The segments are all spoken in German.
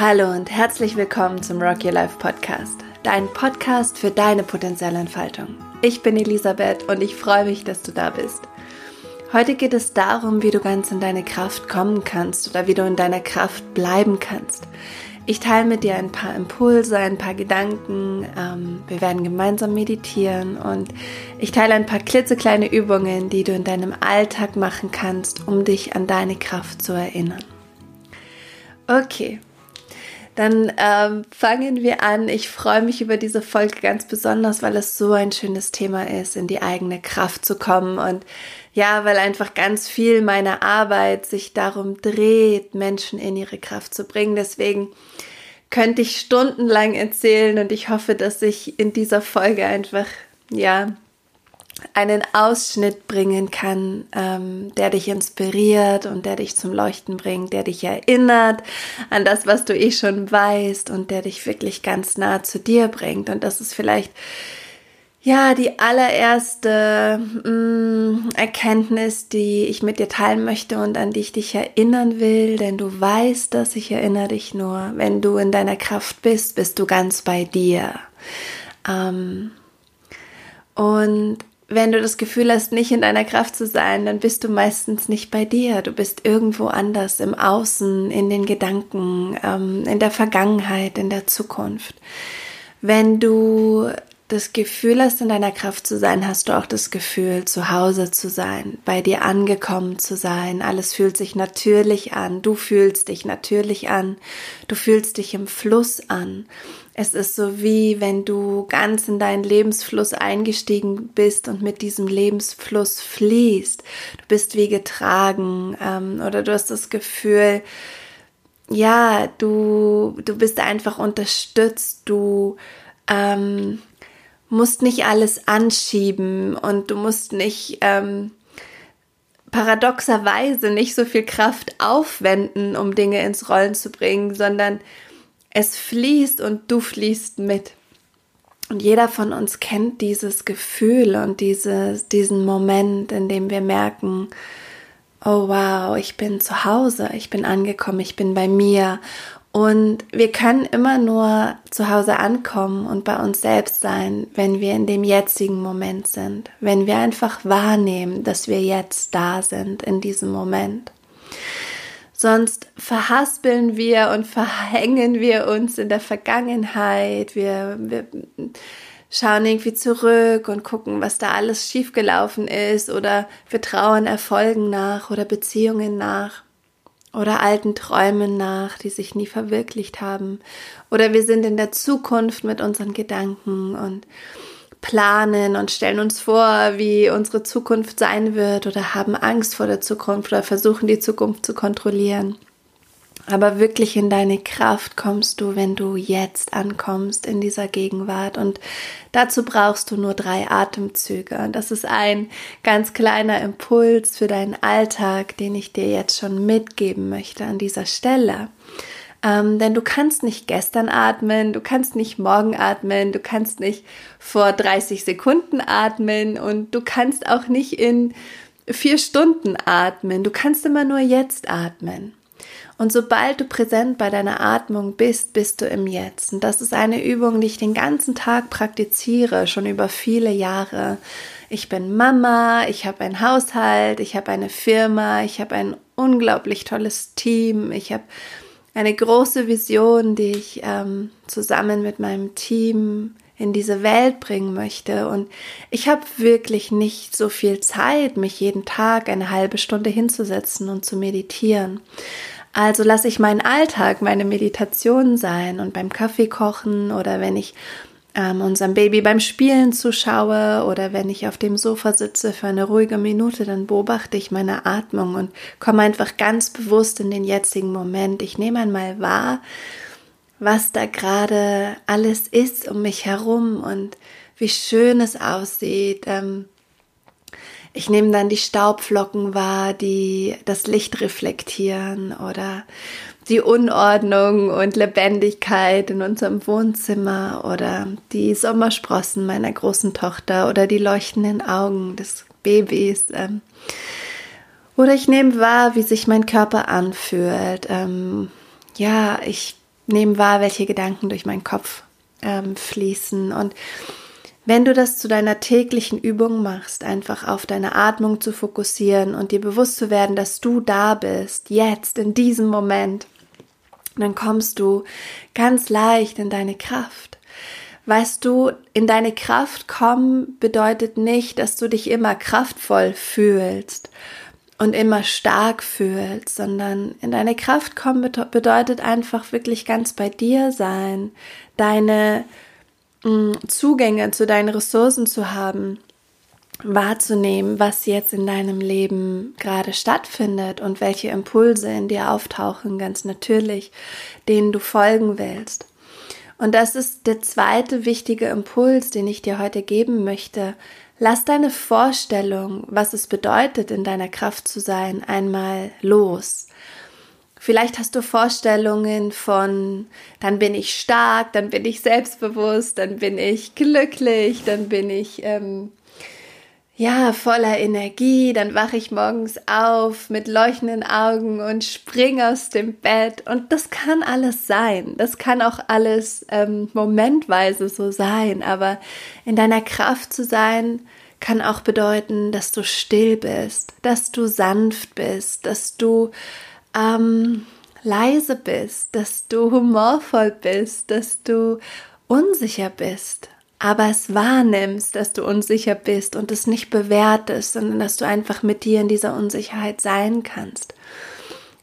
Hallo und herzlich willkommen zum Rock Your Life Podcast, dein Podcast für deine Potenzialentfaltung. Ich bin Elisabeth und ich freue mich, dass du da bist. Heute geht es darum, wie du ganz in deine Kraft kommen kannst oder wie du in deiner Kraft bleiben kannst. Ich teile mit dir ein paar Impulse, ein paar Gedanken. Ähm, wir werden gemeinsam meditieren und ich teile ein paar klitzekleine Übungen, die du in deinem Alltag machen kannst, um dich an deine Kraft zu erinnern. Okay, dann ähm, fangen wir an. Ich freue mich über diese Folge ganz besonders, weil es so ein schönes Thema ist, in die eigene Kraft zu kommen. Und ja, weil einfach ganz viel meiner Arbeit sich darum dreht, Menschen in ihre Kraft zu bringen. Deswegen könnte ich stundenlang erzählen und ich hoffe, dass ich in dieser Folge einfach, ja, einen Ausschnitt bringen kann, ähm, der dich inspiriert und der dich zum Leuchten bringt, der dich erinnert an das, was du eh schon weißt und der dich wirklich ganz nah zu dir bringt. Und das ist vielleicht ja die allererste mh, mm, Erkenntnis, die ich mit dir teilen möchte und an die ich dich erinnern will, denn du weißt, dass ich erinnere dich nur, wenn du in deiner Kraft bist, bist du ganz bei dir. Ähm, und wenn du das Gefühl hast, nicht in deiner Kraft zu sein, dann bist du meistens nicht bei dir. Du bist irgendwo anders im Außen, in den Gedanken, ähm, in der Vergangenheit, in der Zukunft. Wenn du das Gefühl hast, in deiner Kraft zu sein, hast du auch das Gefühl, zu Hause zu sein, bei dir angekommen zu sein. Alles fühlt sich natürlich an. Du fühlst dich natürlich an. Du fühlst dich im Fluss an. Es ist so wie wenn du ganz in deinen Lebensfluss eingestiegen bist und mit diesem Lebensfluss fließt. Du bist wie getragen ähm, oder du hast das Gefühl, ja, du, du bist einfach unterstützt, du ähm, musst nicht alles anschieben und du musst nicht ähm, paradoxerweise nicht so viel Kraft aufwenden, um Dinge ins Rollen zu bringen, sondern es fließt und du fließt mit. Und jeder von uns kennt dieses Gefühl und dieses, diesen Moment, in dem wir merken, oh wow, ich bin zu Hause, ich bin angekommen, ich bin bei mir. Und wir können immer nur zu Hause ankommen und bei uns selbst sein, wenn wir in dem jetzigen Moment sind, wenn wir einfach wahrnehmen, dass wir jetzt da sind in diesem Moment. Sonst verhaspeln wir und verhängen wir uns in der Vergangenheit. Wir, wir schauen irgendwie zurück und gucken, was da alles schiefgelaufen ist oder wir trauern Erfolgen nach oder Beziehungen nach oder alten Träumen nach, die sich nie verwirklicht haben. Oder wir sind in der Zukunft mit unseren Gedanken und planen und stellen uns vor, wie unsere Zukunft sein wird oder haben Angst vor der Zukunft oder versuchen die Zukunft zu kontrollieren. Aber wirklich in deine Kraft kommst du, wenn du jetzt ankommst in dieser Gegenwart. Und dazu brauchst du nur drei Atemzüge. Das ist ein ganz kleiner Impuls für deinen Alltag, den ich dir jetzt schon mitgeben möchte an dieser Stelle. Ähm, denn du kannst nicht gestern atmen, du kannst nicht morgen atmen, du kannst nicht vor 30 Sekunden atmen und du kannst auch nicht in vier Stunden atmen. Du kannst immer nur jetzt atmen. Und sobald du präsent bei deiner Atmung bist, bist du im Jetzt. Und das ist eine Übung, die ich den ganzen Tag praktiziere, schon über viele Jahre. Ich bin Mama, ich habe einen Haushalt, ich habe eine Firma, ich habe ein unglaublich tolles Team, ich habe eine große Vision, die ich ähm, zusammen mit meinem Team in diese Welt bringen möchte. Und ich habe wirklich nicht so viel Zeit, mich jeden Tag eine halbe Stunde hinzusetzen und zu meditieren. Also lasse ich meinen Alltag meine Meditation sein und beim Kaffee kochen oder wenn ich ähm, unserem Baby beim Spielen zuschaue oder wenn ich auf dem Sofa sitze für eine ruhige Minute, dann beobachte ich meine Atmung und komme einfach ganz bewusst in den jetzigen Moment. Ich nehme einmal wahr, was da gerade alles ist um mich herum und wie schön es aussieht. Ähm, ich nehme dann die Staubflocken wahr, die das Licht reflektieren oder die Unordnung und Lebendigkeit in unserem Wohnzimmer oder die Sommersprossen meiner großen Tochter oder die leuchtenden Augen des Babys. Ähm, oder ich nehme wahr, wie sich mein Körper anfühlt. Ähm, ja, ich nehme wahr, welche Gedanken durch meinen Kopf ähm, fließen. Und wenn du das zu deiner täglichen Übung machst, einfach auf deine Atmung zu fokussieren und dir bewusst zu werden, dass du da bist, jetzt, in diesem Moment, dann kommst du ganz leicht in deine Kraft. Weißt du, in deine Kraft kommen bedeutet nicht, dass du dich immer kraftvoll fühlst und immer stark fühlst, sondern in deine Kraft kommen bedeutet einfach wirklich ganz bei dir sein, deine mm, Zugänge zu deinen Ressourcen zu haben, wahrzunehmen, was jetzt in deinem Leben gerade stattfindet und welche Impulse in dir auftauchen, ganz natürlich, denen du folgen willst. Und das ist der zweite wichtige Impuls, den ich dir heute geben möchte. Lass deine Vorstellung, was es bedeutet, in deiner Kraft zu sein, einmal los. Vielleicht hast du Vorstellungen von, dann bin ich stark, dann bin ich selbstbewusst, dann bin ich glücklich, dann bin ich ähm, ja, voller Energie, dann wache ich morgens auf mit leuchtenden Augen und springe aus dem Bett. Und das kann alles sein. Das kann auch alles ähm, momentweise so sein. Aber in deiner Kraft zu sein, kann auch bedeuten, dass du still bist, dass du sanft bist, dass du ähm, leise bist, dass du humorvoll bist, dass du unsicher bist aber es wahrnimmst, dass du unsicher bist und es nicht bewertest, sondern dass du einfach mit dir in dieser Unsicherheit sein kannst.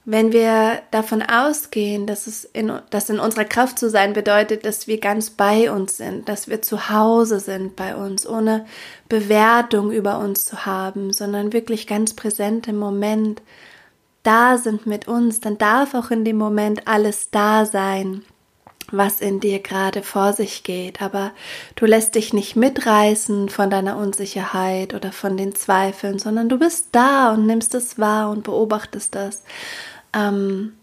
Wenn wir davon ausgehen, dass es in, dass in unserer Kraft zu sein bedeutet, dass wir ganz bei uns sind, dass wir zu Hause sind bei uns, ohne Bewertung über uns zu haben, sondern wirklich ganz präsent im Moment da sind mit uns, dann darf auch in dem Moment alles da sein was in dir gerade vor sich geht, aber du lässt dich nicht mitreißen von deiner Unsicherheit oder von den Zweifeln, sondern du bist da und nimmst es wahr und beobachtest das. Ähm,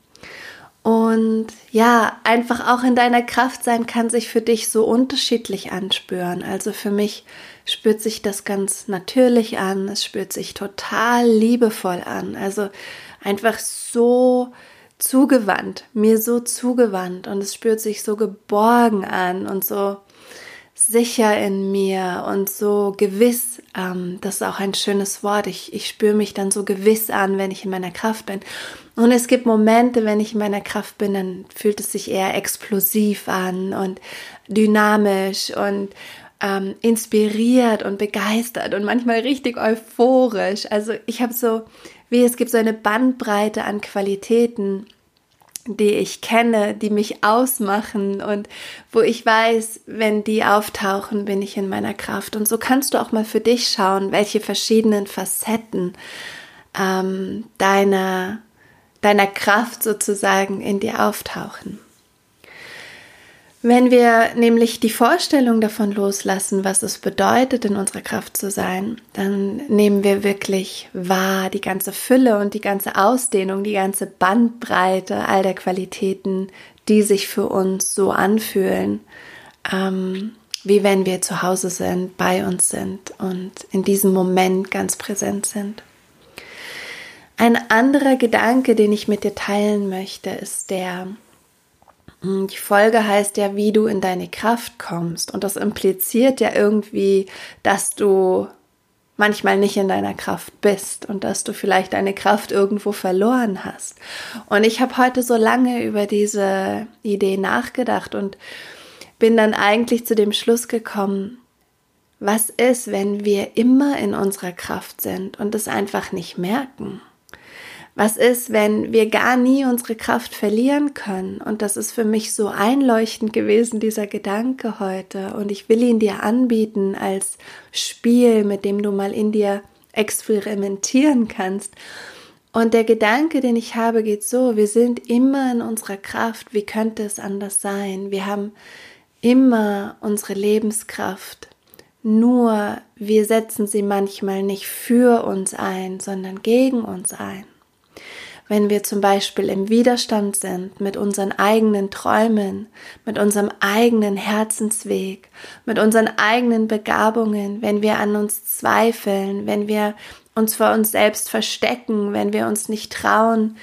und ja, einfach auch in deiner Kraft sein kann sich für dich so unterschiedlich anspüren. Also für mich spürt sich das ganz natürlich an, es spürt sich total liebevoll an. Also einfach so zugewandt, mir so zugewandt und es spürt sich so geborgen an und so sicher in mir und so gewiss. Ähm, das ist auch ein schönes Wort. Ich, ich spüre mich dann so gewiss an, wenn ich in meiner Kraft bin. Und es gibt Momente, wenn ich in meiner Kraft bin, dann fühlt es sich eher explosiv an und dynamisch und ähm, inspiriert und begeistert und manchmal richtig euphorisch. Also ich habe so wie es gibt so eine Bandbreite an Qualitäten, die ich kenne, die mich ausmachen und wo ich weiß, wenn die auftauchen, bin ich in meiner Kraft. Und so kannst du auch mal für dich schauen, welche verschiedenen Facetten ähm, deiner, deiner Kraft sozusagen in dir auftauchen. Wenn wir nämlich die Vorstellung davon loslassen, was es bedeutet, in unserer Kraft zu sein, dann nehmen wir wirklich wahr die ganze Fülle und die ganze Ausdehnung, die ganze Bandbreite all der Qualitäten, die sich für uns so anfühlen, ähm, wie wenn wir zu Hause sind, bei uns sind und in diesem Moment ganz präsent sind. Ein anderer Gedanke, den ich mit dir teilen möchte, ist der, die Folge heißt ja, wie du in deine Kraft kommst. Und das impliziert ja irgendwie, dass du manchmal nicht in deiner Kraft bist und dass du vielleicht deine Kraft irgendwo verloren hast. Und ich habe heute so lange über diese Idee nachgedacht und bin dann eigentlich zu dem Schluss gekommen, was ist, wenn wir immer in unserer Kraft sind und es einfach nicht merken? Was ist, wenn wir gar nie unsere Kraft verlieren können? Und das ist für mich so einleuchtend gewesen, dieser Gedanke heute. Und ich will ihn dir anbieten als Spiel, mit dem du mal in dir experimentieren kannst. Und der Gedanke, den ich habe, geht so, wir sind immer in unserer Kraft. Wie könnte es anders sein? Wir haben immer unsere Lebenskraft. Nur wir setzen sie manchmal nicht für uns ein, sondern gegen uns ein wenn wir zum Beispiel im Widerstand sind mit unseren eigenen Träumen, mit unserem eigenen Herzensweg, mit unseren eigenen Begabungen, wenn wir an uns zweifeln, wenn wir uns vor uns selbst verstecken, wenn wir uns nicht trauen,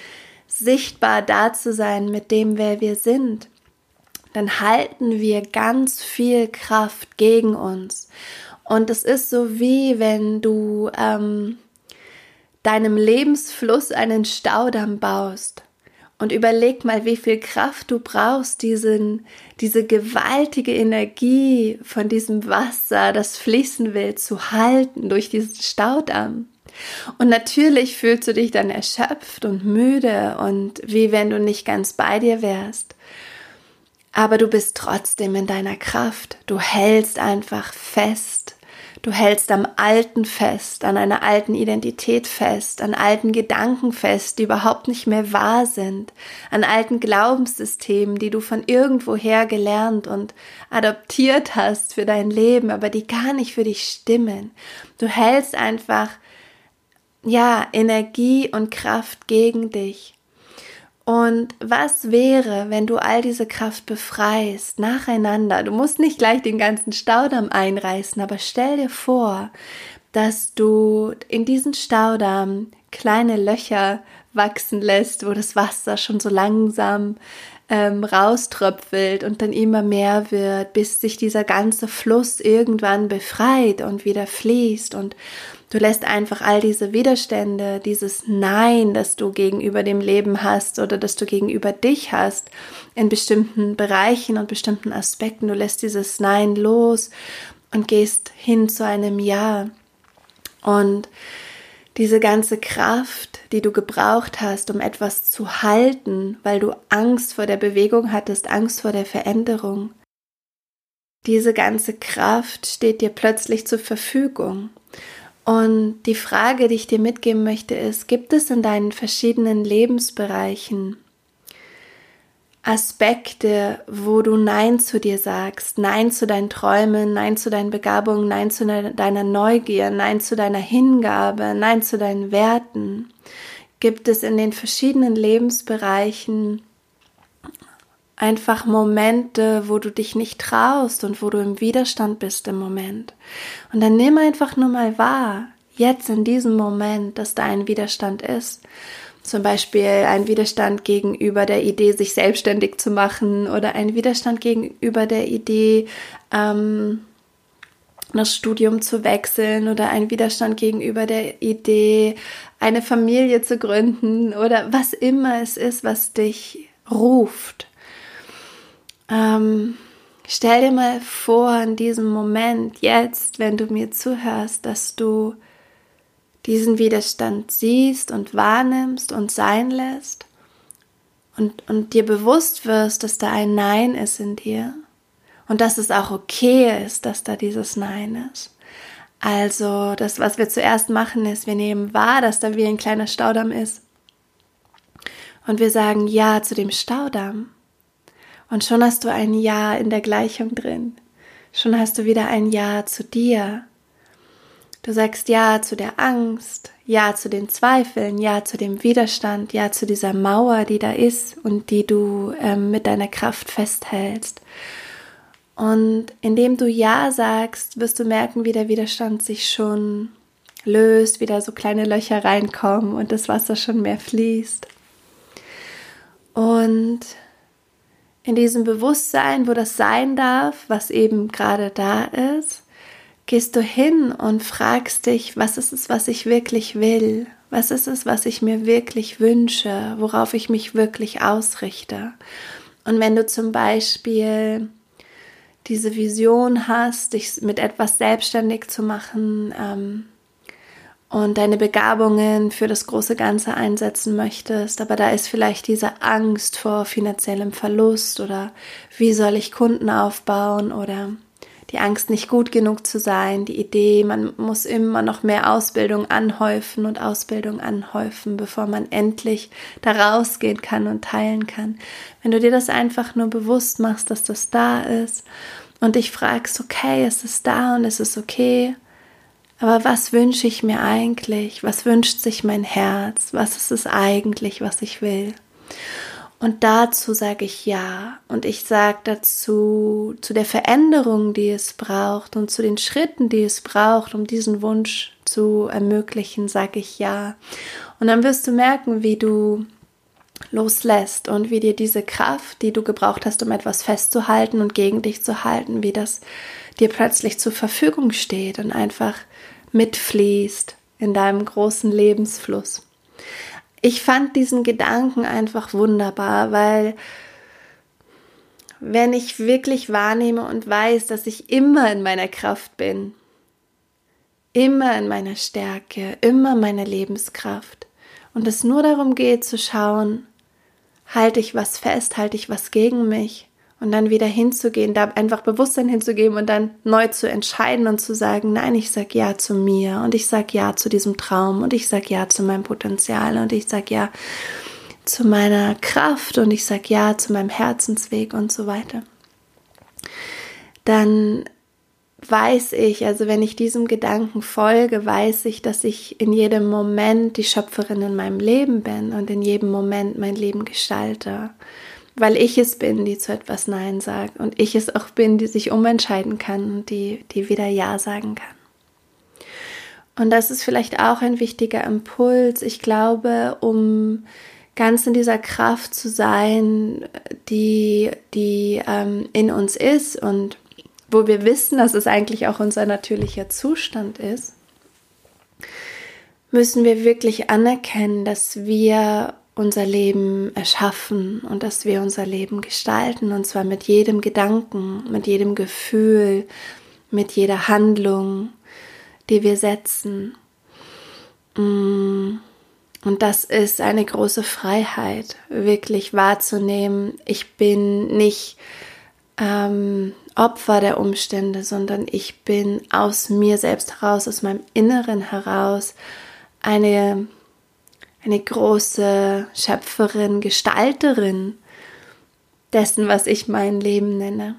sichtbar da zu sein mit dem, wer wir sind, dann halten wir ganz viel Kraft gegen uns. Und es ist so wie wenn du ähm, deinem Lebensfluss einen Staudamm baust. Und überleg mal, wie viel Kraft du brauchst, diesen, diese gewaltige Energie von diesem Wasser, das fließen will, zu halten durch diesen Staudamm. Und natürlich fühlst du dich dann erschöpft und müde und wie wenn du nicht ganz bei dir wärst. Aber du bist trotzdem in deiner Kraft. Du hältst einfach fest. Du hältst am Alten fest, an einer alten Identität fest, an alten Gedanken fest, die überhaupt nicht mehr wahr sind, an alten Glaubenssystemen, die du von irgendwoher gelernt und adoptiert hast für dein Leben, aber die gar nicht für dich stimmen. Du hältst einfach ja, Energie und Kraft gegen dich. Und was wäre, wenn du all diese Kraft befreist, nacheinander? Du musst nicht gleich den ganzen Staudamm einreißen, aber stell dir vor, dass du in diesen Staudamm kleine Löcher wachsen lässt, wo das Wasser schon so langsam ähm, rauströpfelt und dann immer mehr wird, bis sich dieser ganze Fluss irgendwann befreit und wieder fließt und Du lässt einfach all diese Widerstände, dieses Nein, das du gegenüber dem Leben hast oder das du gegenüber dich hast, in bestimmten Bereichen und bestimmten Aspekten, du lässt dieses Nein los und gehst hin zu einem Ja. Und diese ganze Kraft, die du gebraucht hast, um etwas zu halten, weil du Angst vor der Bewegung hattest, Angst vor der Veränderung, diese ganze Kraft steht dir plötzlich zur Verfügung. Und die Frage, die ich dir mitgeben möchte, ist, gibt es in deinen verschiedenen Lebensbereichen Aspekte, wo du Nein zu dir sagst, Nein zu deinen Träumen, Nein zu deinen Begabungen, Nein zu deiner Neugier, Nein zu deiner Hingabe, Nein zu deinen Werten? Gibt es in den verschiedenen Lebensbereichen einfach Momente, wo du dich nicht traust und wo du im Widerstand bist im Moment. Und dann nimm einfach nur mal wahr, jetzt in diesem Moment, dass da ein Widerstand ist. Zum Beispiel ein Widerstand gegenüber der Idee, sich selbstständig zu machen oder ein Widerstand gegenüber der Idee, ähm, das Studium zu wechseln oder ein Widerstand gegenüber der Idee, eine Familie zu gründen oder was immer es ist, was dich ruft. Ähm, stell dir mal vor, in diesem Moment, jetzt, wenn du mir zuhörst, dass du diesen Widerstand siehst und wahrnimmst und sein lässt und, und dir bewusst wirst, dass da ein Nein ist in dir und dass es auch okay ist, dass da dieses Nein ist. Also das, was wir zuerst machen, ist, wir nehmen wahr, dass da wie ein kleiner Staudamm ist. Und wir sagen Ja zu dem Staudamm. Und schon hast du ein Ja in der Gleichung drin. Schon hast du wieder ein Ja zu dir. Du sagst Ja zu der Angst, Ja zu den Zweifeln, Ja zu dem Widerstand, Ja zu dieser Mauer, die da ist und die du ähm, mit deiner Kraft festhältst. Und indem du Ja sagst, wirst du merken, wie der Widerstand sich schon löst, wieder so kleine Löcher reinkommen und das Wasser schon mehr fließt. Und in diesem Bewusstsein, wo das sein darf, was eben gerade da ist, gehst du hin und fragst dich, was ist es, was ich wirklich will? Was ist es, was ich mir wirklich wünsche? Worauf ich mich wirklich ausrichte? Und wenn du zum Beispiel diese Vision hast, dich mit etwas selbstständig zu machen, ähm, und deine Begabungen für das große Ganze einsetzen möchtest, aber da ist vielleicht diese Angst vor finanziellem Verlust oder wie soll ich Kunden aufbauen oder die Angst nicht gut genug zu sein, die Idee, man muss immer noch mehr Ausbildung anhäufen und Ausbildung anhäufen, bevor man endlich da rausgehen kann und teilen kann. Wenn du dir das einfach nur bewusst machst, dass das da ist und dich fragst, okay, es ist da und es ist okay, aber was wünsche ich mir eigentlich? Was wünscht sich mein Herz? Was ist es eigentlich, was ich will? Und dazu sage ich ja. Und ich sage dazu, zu der Veränderung, die es braucht und zu den Schritten, die es braucht, um diesen Wunsch zu ermöglichen, sage ich ja. Und dann wirst du merken, wie du loslässt und wie dir diese Kraft, die du gebraucht hast, um etwas festzuhalten und gegen dich zu halten, wie das dir plötzlich zur Verfügung steht und einfach mitfließt in deinem großen Lebensfluss. Ich fand diesen Gedanken einfach wunderbar, weil wenn ich wirklich wahrnehme und weiß, dass ich immer in meiner Kraft bin, immer in meiner Stärke, immer meine Lebenskraft und es nur darum geht zu schauen, halte ich was fest, halte ich was gegen mich und dann wieder hinzugehen, da einfach Bewusstsein hinzugeben und dann neu zu entscheiden und zu sagen, nein, ich sag ja zu mir und ich sag ja zu diesem Traum und ich sag ja zu meinem Potenzial und ich sag ja zu meiner Kraft und ich sag ja zu meinem Herzensweg und so weiter. Dann weiß ich, also wenn ich diesem Gedanken folge, weiß ich, dass ich in jedem Moment die Schöpferin in meinem Leben bin und in jedem Moment mein Leben gestalte weil ich es bin, die zu etwas Nein sagt und ich es auch bin, die sich umentscheiden kann und die, die wieder Ja sagen kann. Und das ist vielleicht auch ein wichtiger Impuls. Ich glaube, um ganz in dieser Kraft zu sein, die, die ähm, in uns ist und wo wir wissen, dass es eigentlich auch unser natürlicher Zustand ist, müssen wir wirklich anerkennen, dass wir unser Leben erschaffen und dass wir unser Leben gestalten und zwar mit jedem Gedanken, mit jedem Gefühl, mit jeder Handlung, die wir setzen. Mm. Und das ist eine große Freiheit, wirklich wahrzunehmen, ich bin nicht ähm, Opfer der Umstände, sondern ich bin aus mir selbst heraus, aus meinem Inneren heraus eine eine große Schöpferin, Gestalterin dessen, was ich mein Leben nenne.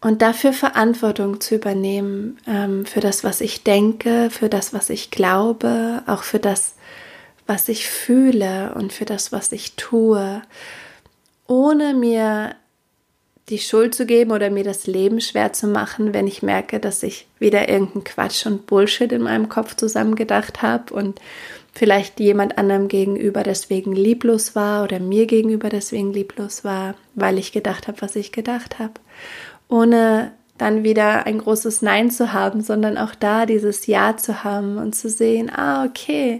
Und dafür Verantwortung zu übernehmen, ähm, für das, was ich denke, für das, was ich glaube, auch für das, was ich fühle und für das, was ich tue, ohne mir die Schuld zu geben oder mir das Leben schwer zu machen, wenn ich merke, dass ich wieder irgendeinen Quatsch und Bullshit in meinem Kopf zusammengedacht habe und vielleicht jemand anderem gegenüber deswegen lieblos war oder mir gegenüber deswegen lieblos war, weil ich gedacht habe, was ich gedacht habe, ohne dann wieder ein großes Nein zu haben, sondern auch da dieses Ja zu haben und zu sehen, ah, okay,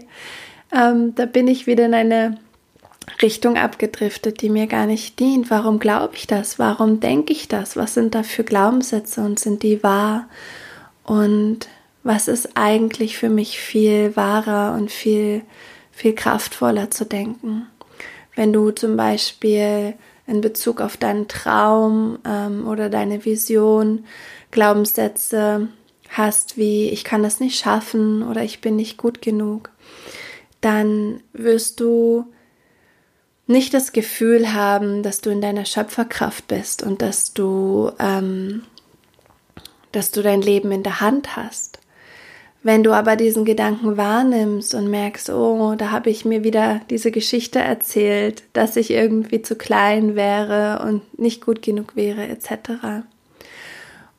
ähm, da bin ich wieder in eine Richtung abgedriftet, die mir gar nicht dient. Warum glaube ich das? Warum denke ich das? Was sind da für Glaubenssätze und sind die wahr? Und was ist eigentlich für mich viel wahrer und viel, viel kraftvoller zu denken. Wenn du zum Beispiel in Bezug auf deinen Traum ähm, oder deine Vision Glaubenssätze hast wie ich kann das nicht schaffen oder ich bin nicht gut genug, dann wirst du nicht das Gefühl haben, dass du in deiner Schöpferkraft bist und dass du, ähm, dass du dein Leben in der Hand hast. Wenn du aber diesen Gedanken wahrnimmst und merkst, oh, da habe ich mir wieder diese Geschichte erzählt, dass ich irgendwie zu klein wäre und nicht gut genug wäre, etc.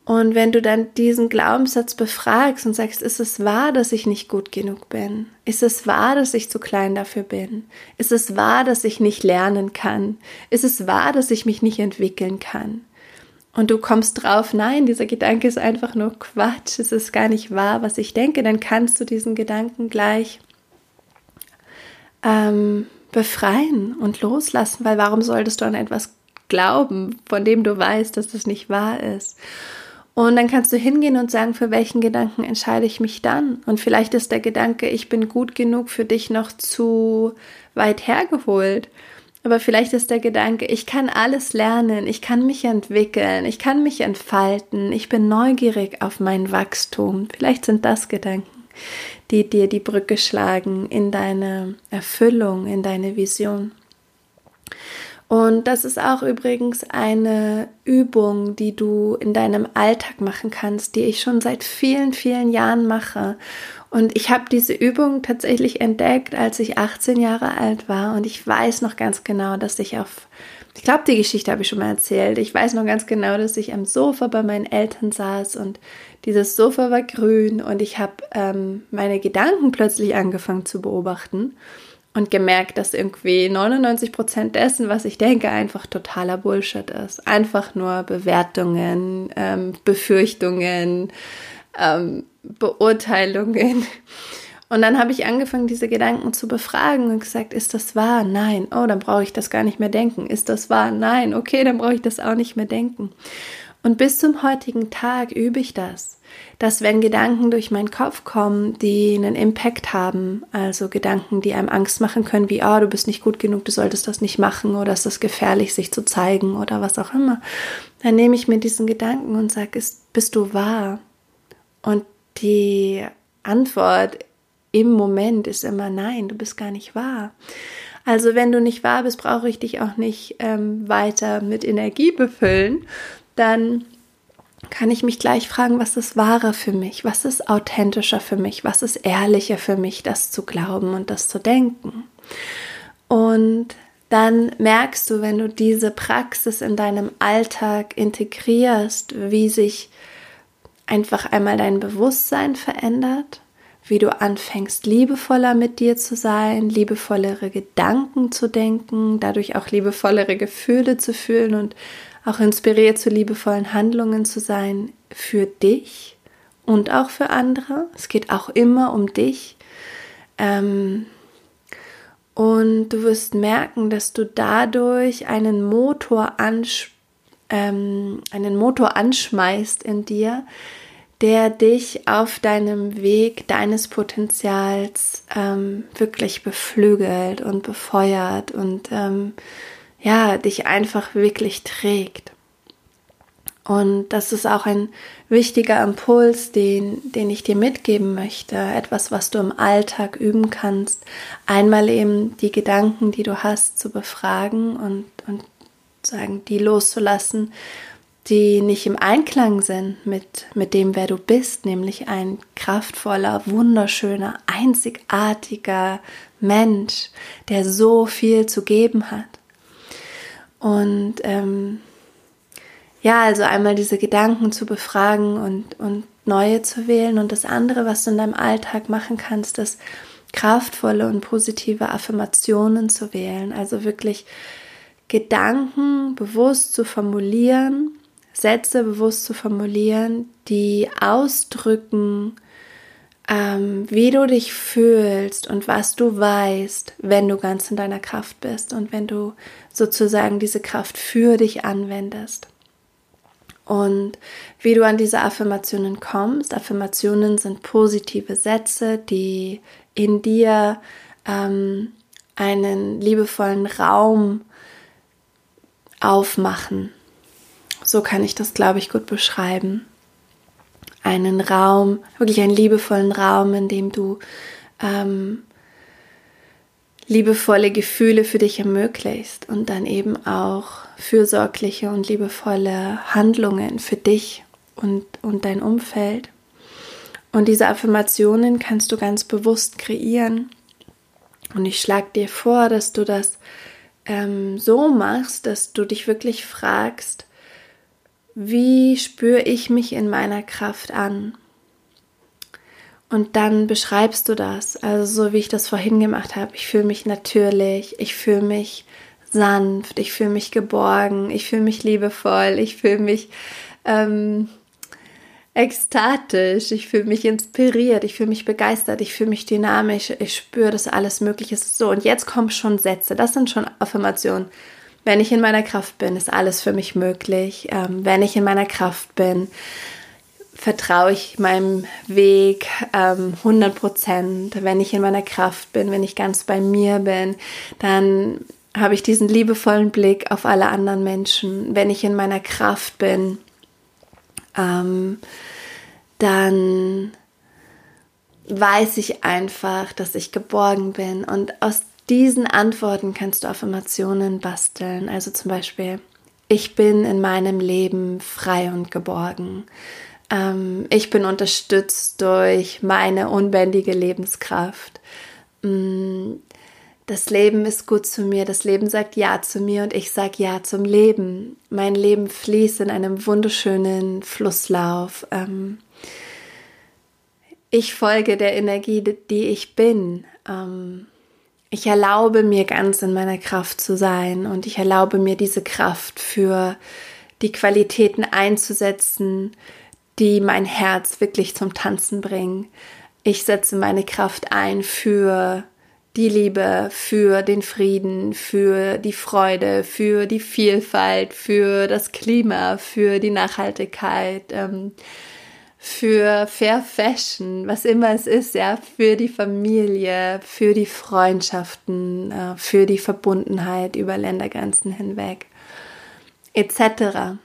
Und wenn du dann diesen Glaubenssatz befragst und sagst, ist es wahr, dass ich nicht gut genug bin? Ist es wahr, dass ich zu klein dafür bin? Ist es wahr, dass ich nicht lernen kann? Ist es wahr, dass ich mich nicht entwickeln kann? und du kommst drauf, nein, dieser Gedanke ist einfach nur Quatsch, es ist gar nicht wahr, was ich denke, dann kannst du diesen Gedanken gleich ähm, befreien und loslassen, weil warum solltest du an etwas glauben, von dem du weißt, dass das nicht wahr ist? Und dann kannst du hingehen und sagen, für welchen Gedanken entscheide ich mich dann? Und vielleicht ist der Gedanke, ich bin gut genug für dich noch zu weit hergeholt. Aber vielleicht ist der Gedanke, ich kann alles lernen, ich kann mich entwickeln, ich kann mich entfalten, ich bin neugierig auf mein Wachstum. Vielleicht sind das Gedanken, die dir die Brücke schlagen in deine Erfüllung, in deine Vision. Und das ist auch übrigens eine Übung, die du in deinem Alltag machen kannst, die ich schon seit vielen, vielen Jahren mache und ich habe diese Übung tatsächlich entdeckt, als ich 18 Jahre alt war. Und ich weiß noch ganz genau, dass ich auf, ich glaube, die Geschichte habe ich schon mal erzählt. Ich weiß noch ganz genau, dass ich am Sofa bei meinen Eltern saß und dieses Sofa war grün und ich habe ähm, meine Gedanken plötzlich angefangen zu beobachten und gemerkt, dass irgendwie 99 Prozent dessen, was ich denke, einfach totaler Bullshit ist. Einfach nur Bewertungen, ähm, Befürchtungen, ähm, Beurteilungen. Und dann habe ich angefangen, diese Gedanken zu befragen und gesagt, ist das wahr? Nein. Oh, dann brauche ich das gar nicht mehr denken. Ist das wahr? Nein. Okay, dann brauche ich das auch nicht mehr denken. Und bis zum heutigen Tag übe ich das, dass wenn Gedanken durch meinen Kopf kommen, die einen Impact haben, also Gedanken, die einem Angst machen können, wie, oh, du bist nicht gut genug, du solltest das nicht machen oder ist das gefährlich, sich zu zeigen oder was auch immer, dann nehme ich mir diesen Gedanken und sage, bist du wahr? Und die Antwort im Moment ist immer nein, du bist gar nicht wahr. Also wenn du nicht wahr bist, brauche ich dich auch nicht ähm, weiter mit Energie befüllen, dann kann ich mich gleich fragen, was ist wahrer für mich, was ist authentischer für mich, was ist ehrlicher für mich, das zu glauben und das zu denken. Und dann merkst du, wenn du diese Praxis in deinem Alltag integrierst, wie sich einfach einmal dein Bewusstsein verändert, wie du anfängst, liebevoller mit dir zu sein, liebevollere Gedanken zu denken, dadurch auch liebevollere Gefühle zu fühlen und auch inspiriert zu liebevollen Handlungen zu sein für dich und auch für andere. Es geht auch immer um dich. Ähm, und du wirst merken, dass du dadurch einen Motor, ansch ähm, einen Motor anschmeißt in dir, der dich auf deinem Weg deines Potenzials ähm, wirklich beflügelt und befeuert und ähm, ja, dich einfach wirklich trägt. Und das ist auch ein wichtiger Impuls, den, den ich dir mitgeben möchte. Etwas, was du im Alltag üben kannst. Einmal eben die Gedanken, die du hast, zu befragen und, und sagen, die loszulassen, die nicht im Einklang sind mit, mit dem, wer du bist, nämlich ein kraftvoller, wunderschöner, einzigartiger Mensch, der so viel zu geben hat. Und ähm, ja, also einmal diese Gedanken zu befragen und, und neue zu wählen. Und das andere, was du in deinem Alltag machen kannst, ist kraftvolle und positive Affirmationen zu wählen. Also wirklich Gedanken bewusst zu formulieren, Sätze bewusst zu formulieren, die ausdrücken, ähm, wie du dich fühlst und was du weißt, wenn du ganz in deiner Kraft bist und wenn du sozusagen diese Kraft für dich anwendest. Und wie du an diese Affirmationen kommst. Affirmationen sind positive Sätze, die in dir ähm, einen liebevollen Raum aufmachen. So kann ich das, glaube ich, gut beschreiben einen Raum, wirklich einen liebevollen Raum, in dem du ähm, liebevolle Gefühle für dich ermöglicht und dann eben auch fürsorgliche und liebevolle Handlungen für dich und, und dein Umfeld. Und diese Affirmationen kannst du ganz bewusst kreieren. Und ich schlage dir vor, dass du das ähm, so machst, dass du dich wirklich fragst, wie spüre ich mich in meiner Kraft an? Und dann beschreibst du das, also so wie ich das vorhin gemacht habe. Ich fühle mich natürlich, ich fühle mich sanft, ich fühle mich geborgen, ich fühle mich liebevoll, ich fühle mich ähm, ekstatisch, ich fühle mich inspiriert, ich fühle mich begeistert, ich fühle mich dynamisch, ich spüre, dass alles möglich ist. So, und jetzt kommen schon Sätze, das sind schon Affirmationen. Wenn ich in meiner Kraft bin, ist alles für mich möglich. Ähm, wenn ich in meiner Kraft bin, vertraue ich meinem Weg ähm, 100 Prozent. Wenn ich in meiner Kraft bin, wenn ich ganz bei mir bin, dann habe ich diesen liebevollen Blick auf alle anderen Menschen. Wenn ich in meiner Kraft bin, ähm, dann weiß ich einfach, dass ich geborgen bin. Und aus diesen Antworten kannst du Affirmationen basteln. Also zum Beispiel, ich bin in meinem Leben frei und geborgen. Ähm, ich bin unterstützt durch meine unbändige Lebenskraft. Mm, das Leben ist gut zu mir, das Leben sagt Ja zu mir und ich sage Ja zum Leben. Mein Leben fließt in einem wunderschönen Flusslauf. Ähm, ich folge der Energie, die ich bin. Ähm, ich erlaube mir ganz in meiner Kraft zu sein und ich erlaube mir diese Kraft für die Qualitäten einzusetzen, die mein Herz wirklich zum Tanzen bringen. Ich setze meine Kraft ein für die Liebe, für den Frieden, für die Freude, für die Vielfalt, für das Klima, für die Nachhaltigkeit, ähm, für Fair Fashion, was immer es ist, ja, für die Familie, für die Freundschaften, äh, für die Verbundenheit über Ländergrenzen hinweg, etc.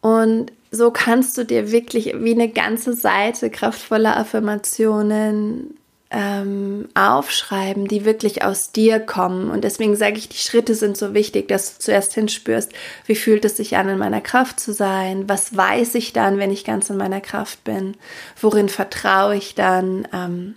Und so kannst du dir wirklich wie eine ganze Seite kraftvoller Affirmationen ähm, aufschreiben, die wirklich aus dir kommen. Und deswegen sage ich, die Schritte sind so wichtig, dass du zuerst hinspürst, wie fühlt es sich an, in meiner Kraft zu sein? Was weiß ich dann, wenn ich ganz in meiner Kraft bin? Worin vertraue ich dann? Ähm,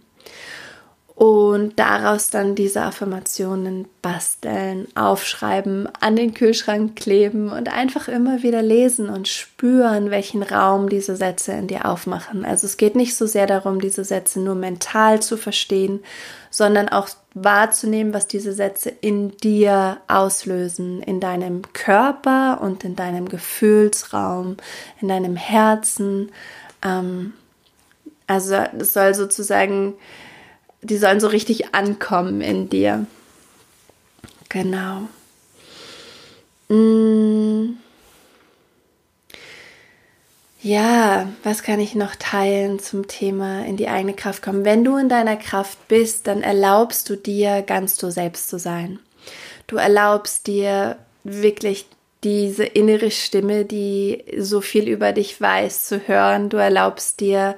und daraus dann diese Affirmationen basteln, aufschreiben, an den Kühlschrank kleben und einfach immer wieder lesen und spüren, welchen Raum diese Sätze in dir aufmachen. Also es geht nicht so sehr darum, diese Sätze nur mental zu verstehen, sondern auch wahrzunehmen, was diese Sätze in dir auslösen, in deinem Körper und in deinem Gefühlsraum, in deinem Herzen. Ähm, also es soll sozusagen die sollen so richtig ankommen in dir. Genau. Mm. Ja, was kann ich noch teilen zum Thema in die eigene Kraft kommen? Wenn du in deiner Kraft bist, dann erlaubst du dir, ganz du selbst zu sein. Du erlaubst dir wirklich diese innere Stimme, die so viel über dich weiß, zu hören. Du erlaubst dir,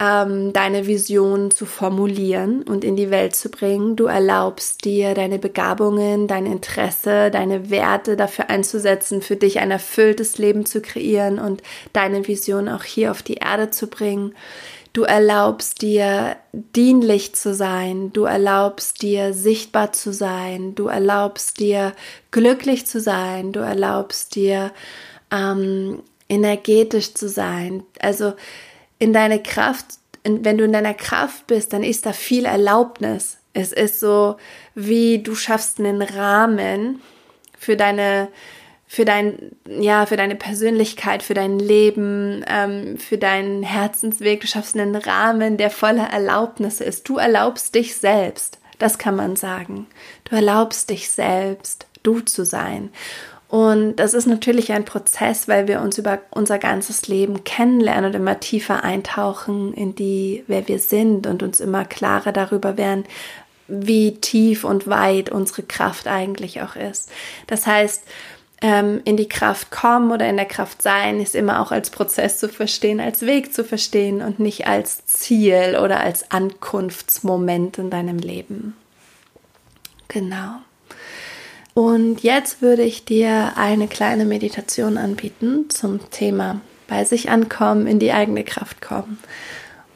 ähm, deine Vision zu formulieren und in die Welt zu bringen. Du erlaubst dir, deine Begabungen, dein Interesse, deine Werte dafür einzusetzen, für dich ein erfülltes Leben zu kreieren und deine Vision auch hier auf die Erde zu bringen. Du erlaubst dir dienlich zu sein, du erlaubst dir sichtbar zu sein, du erlaubst dir glücklich zu sein, du erlaubst dir ähm, energetisch zu sein. Also in deine Kraft, wenn du in deiner Kraft bist, dann ist da viel Erlaubnis. Es ist so, wie du schaffst einen Rahmen für deine, für dein, ja, für deine Persönlichkeit, für dein Leben, ähm, für deinen Herzensweg. Du schaffst einen Rahmen, der voller Erlaubnisse ist. Du erlaubst dich selbst. Das kann man sagen. Du erlaubst dich selbst, du zu sein. Und das ist natürlich ein Prozess, weil wir uns über unser ganzes Leben kennenlernen und immer tiefer eintauchen in die, wer wir sind und uns immer klarer darüber werden, wie tief und weit unsere Kraft eigentlich auch ist. Das heißt, ähm, in die Kraft kommen oder in der Kraft sein ist immer auch als Prozess zu verstehen, als Weg zu verstehen und nicht als Ziel oder als Ankunftsmoment in deinem Leben. Genau. Und jetzt würde ich dir eine kleine Meditation anbieten zum Thema bei sich ankommen, in die eigene Kraft kommen.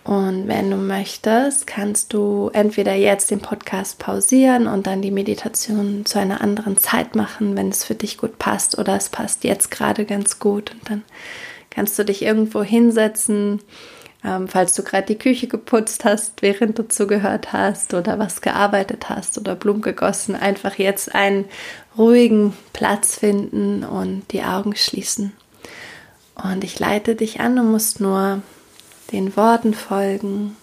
Und wenn du möchtest, kannst du entweder jetzt den Podcast pausieren und dann die Meditation zu einer anderen Zeit machen, wenn es für dich gut passt, oder es passt jetzt gerade ganz gut. Und dann kannst du dich irgendwo hinsetzen, ähm, falls du gerade die Küche geputzt hast, während du zugehört hast oder was gearbeitet hast oder Blumen gegossen, einfach jetzt einen ruhigen Platz finden und die Augen schließen. Und ich leite dich an, du musst nur den Worten folgen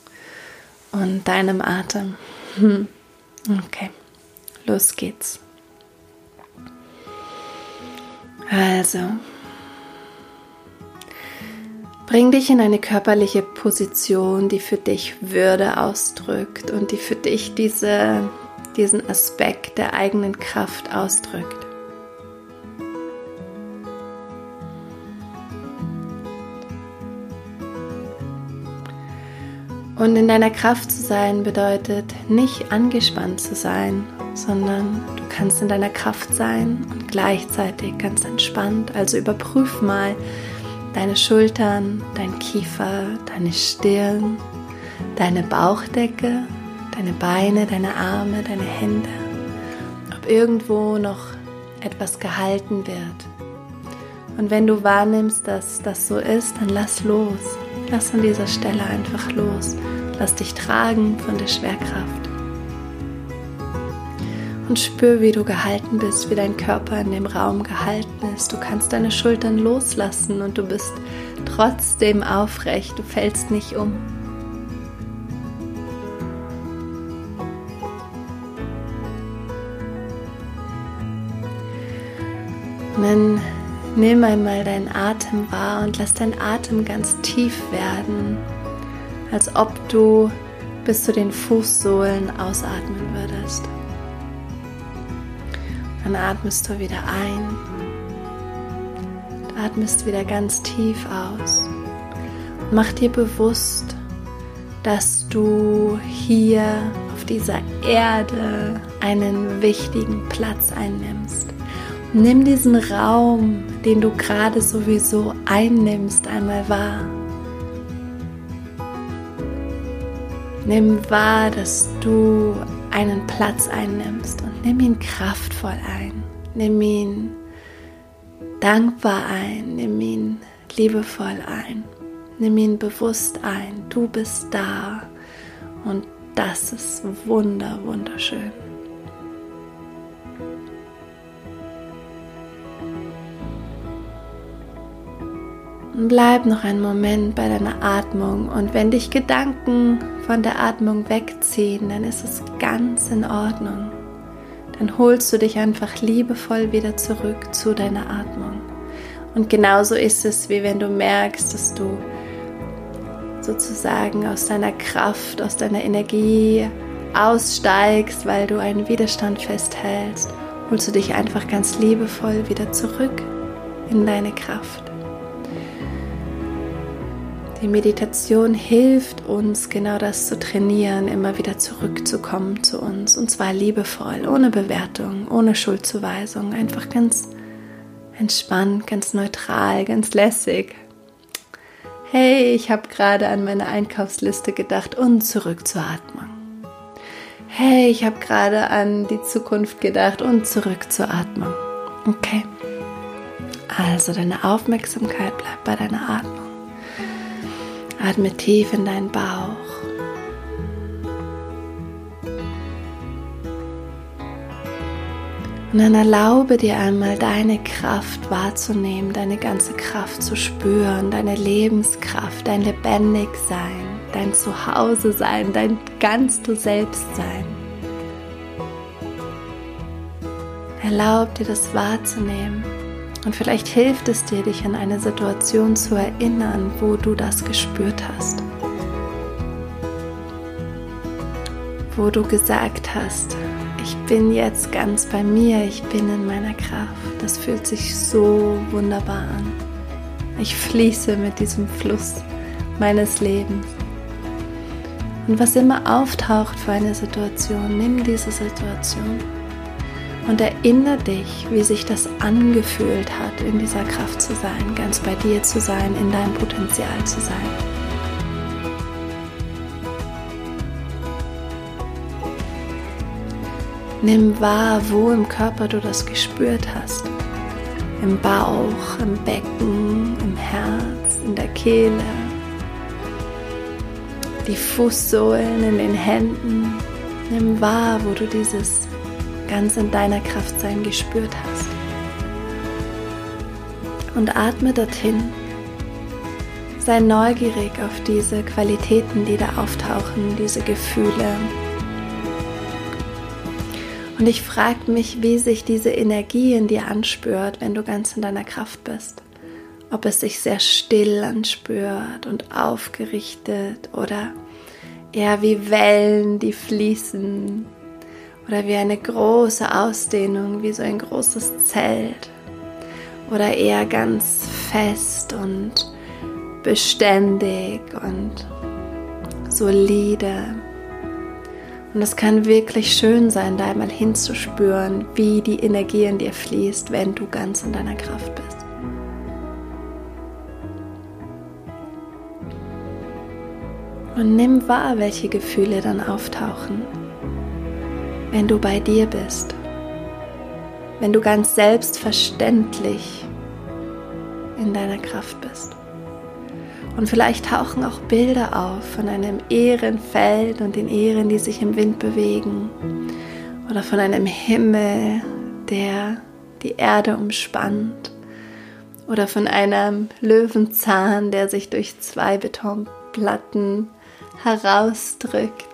und deinem Atem. Hm. Okay, los geht's. Also, Bring dich in eine körperliche Position, die für dich Würde ausdrückt und die für dich diese, diesen Aspekt der eigenen Kraft ausdrückt. Und in deiner Kraft zu sein bedeutet nicht angespannt zu sein, sondern du kannst in deiner Kraft sein und gleichzeitig ganz entspannt. Also überprüf mal, deine Schultern, dein Kiefer, deine Stirn, deine Bauchdecke, deine Beine, deine Arme, deine Hände, ob irgendwo noch etwas gehalten wird. Und wenn du wahrnimmst, dass das so ist, dann lass los. Lass an dieser Stelle einfach los. Lass dich tragen von der Schwerkraft. Und spür, wie du gehalten bist, wie dein Körper in dem Raum gehalten ist. Du kannst deine Schultern loslassen und du bist trotzdem aufrecht. Du fällst nicht um. Und dann nimm einmal deinen Atem wahr und lass deinen Atem ganz tief werden, als ob du bis zu den Fußsohlen ausatmen würdest. Dann atmest du wieder ein. Du atmest wieder ganz tief aus. Mach dir bewusst, dass du hier auf dieser Erde einen wichtigen Platz einnimmst. Nimm diesen Raum, den du gerade sowieso einnimmst, einmal wahr. Nimm wahr, dass du einen Platz einnimmst und nimm ihn kraftvoll ein. Nimm ihn dankbar ein. Nimm ihn liebevoll ein. Nimm ihn bewusst ein. Du bist da und das ist wunder, wunderschön. Bleib noch einen Moment bei deiner Atmung und wenn dich Gedanken von der Atmung wegziehen, dann ist es ganz in Ordnung. Dann holst du dich einfach liebevoll wieder zurück zu deiner Atmung. Und genauso ist es, wie wenn du merkst, dass du sozusagen aus deiner Kraft, aus deiner Energie aussteigst, weil du einen Widerstand festhältst, holst du dich einfach ganz liebevoll wieder zurück in deine Kraft. Die Meditation hilft uns, genau das zu trainieren, immer wieder zurückzukommen zu uns. Und zwar liebevoll, ohne Bewertung, ohne Schuldzuweisung. Einfach ganz entspannt, ganz neutral, ganz lässig. Hey, ich habe gerade an meine Einkaufsliste gedacht und zurück zur Atmung. Hey, ich habe gerade an die Zukunft gedacht und zurück zur Atmung. Okay. Also deine Aufmerksamkeit bleibt bei deiner Atmung. Atme tief in deinen Bauch. Und dann erlaube dir einmal deine Kraft wahrzunehmen, deine ganze Kraft zu spüren, deine Lebenskraft, dein Lebendigsein, dein Zuhause-Sein, dein ganz du selbst sein. Erlaub dir das wahrzunehmen. Und vielleicht hilft es dir, dich an eine Situation zu erinnern, wo du das gespürt hast. Wo du gesagt hast, ich bin jetzt ganz bei mir, ich bin in meiner Kraft. Das fühlt sich so wunderbar an. Ich fließe mit diesem Fluss meines Lebens. Und was immer auftaucht für eine Situation, nimm diese Situation und erinnere dich, wie sich das angefühlt hat, in dieser Kraft zu sein, ganz bei dir zu sein, in deinem Potenzial zu sein. Nimm wahr, wo im Körper du das gespürt hast. Im Bauch, im Becken, im Herz, in der Kehle, die Fußsohlen in den Händen. Nimm wahr, wo du dieses ganz in deiner Kraft sein gespürt hast. Und atme dorthin. Sei neugierig auf diese Qualitäten, die da auftauchen, diese Gefühle. Und ich frage mich, wie sich diese Energie in dir anspürt, wenn du ganz in deiner Kraft bist. Ob es sich sehr still anspürt und aufgerichtet oder eher wie Wellen, die fließen oder wie eine große Ausdehnung, wie so ein großes Zelt oder eher ganz fest und beständig und solide. Und es kann wirklich schön sein, da einmal hinzuspüren, wie die Energie in dir fließt, wenn du ganz in deiner Kraft bist. Und nimm wahr, welche Gefühle dann auftauchen wenn du bei dir bist, wenn du ganz selbstverständlich in deiner Kraft bist. Und vielleicht tauchen auch Bilder auf von einem Ehrenfeld und den Ehren, die sich im Wind bewegen. oder von einem Himmel, der die Erde umspannt oder von einem Löwenzahn, der sich durch zwei Betonplatten herausdrückt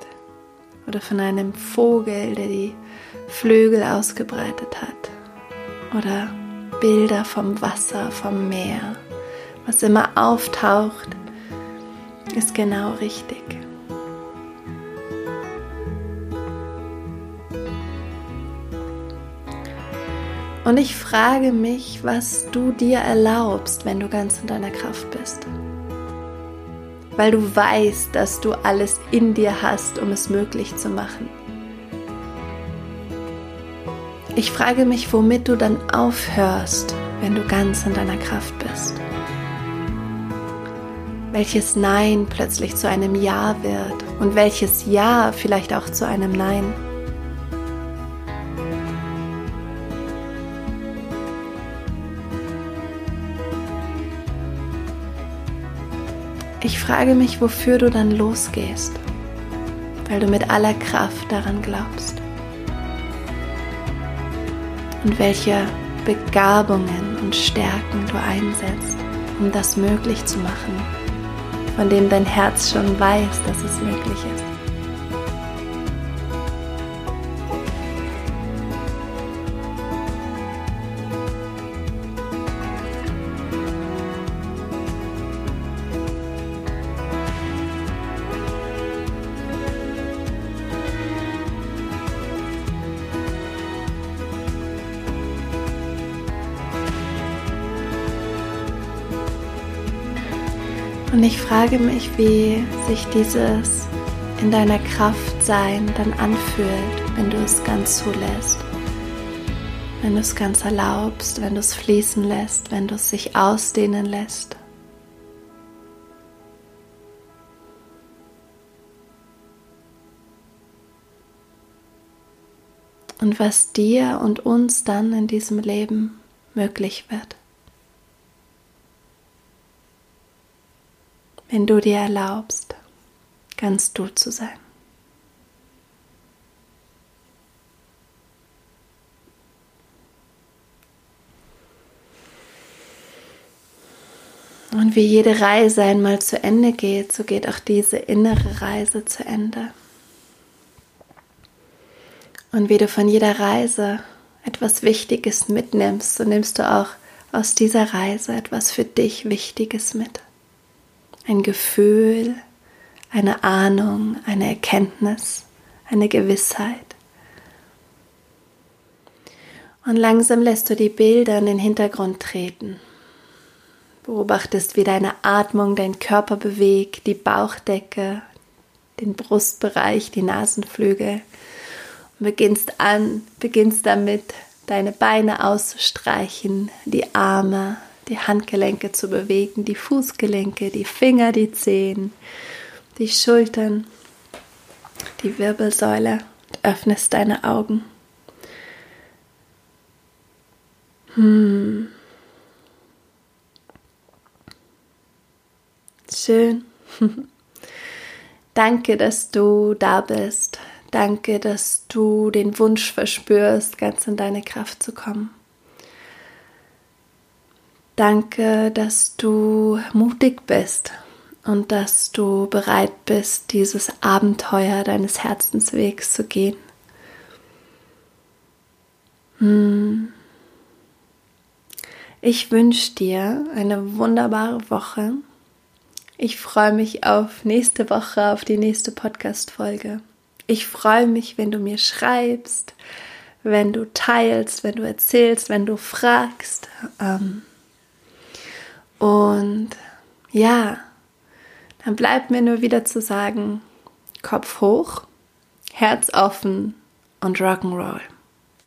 oder von einem Vogel, der die Flügel ausgebreitet hat oder Bilder vom Wasser, vom Meer. Was immer auftaucht, ist genau richtig. Und ich frage mich, was du dir erlaubst, wenn du ganz in deiner Kraft bist. Weil du weißt, dass du alles in dir hast, um es möglich zu machen. Ich frage mich, womit du dann aufhörst, wenn du ganz in deiner Kraft bist. Welches Nein plötzlich zu einem Ja wird und welches Ja vielleicht auch zu einem Nein. Ich frage mich, wofür du dann losgehst, weil du mit aller Kraft daran glaubst. Und welche Begabungen und Stärken du einsetzt, um das möglich zu machen, von dem dein Herz schon weiß, dass es möglich ist. Frage mich, wie sich dieses in deiner Kraft sein dann anfühlt, wenn du es ganz zulässt. Wenn du es ganz erlaubst, wenn du es fließen lässt, wenn du es sich ausdehnen lässt. Und was dir und uns dann in diesem Leben möglich wird. Wenn du dir erlaubst, ganz du zu sein. Und wie jede Reise einmal zu Ende geht, so geht auch diese innere Reise zu Ende. Und wie du von jeder Reise etwas Wichtiges mitnimmst, so nimmst du auch aus dieser Reise etwas für dich Wichtiges mit ein Gefühl, eine Ahnung, eine Erkenntnis, eine Gewissheit. Und langsam lässt du die Bilder in den Hintergrund treten. Beobachtest, wie deine Atmung dein Körper bewegt, die Bauchdecke, den Brustbereich, die Nasenflügel. Und beginnst an, beginnst damit, deine Beine auszustreichen, die Arme, die Handgelenke zu bewegen, die Fußgelenke, die Finger, die Zehen, die Schultern, die Wirbelsäule und öffnest deine Augen. Hm. Schön. Danke, dass du da bist. Danke, dass du den Wunsch verspürst, ganz in deine Kraft zu kommen. Danke, dass du mutig bist und dass du bereit bist, dieses Abenteuer deines Herzenswegs zu gehen. Hm. Ich wünsche dir eine wunderbare Woche. Ich freue mich auf nächste Woche, auf die nächste Podcast-Folge. Ich freue mich, wenn du mir schreibst, wenn du teilst, wenn du erzählst, wenn du fragst. Ähm, und ja, dann bleibt mir nur wieder zu sagen, Kopf hoch, Herz offen und Rock'n'Roll.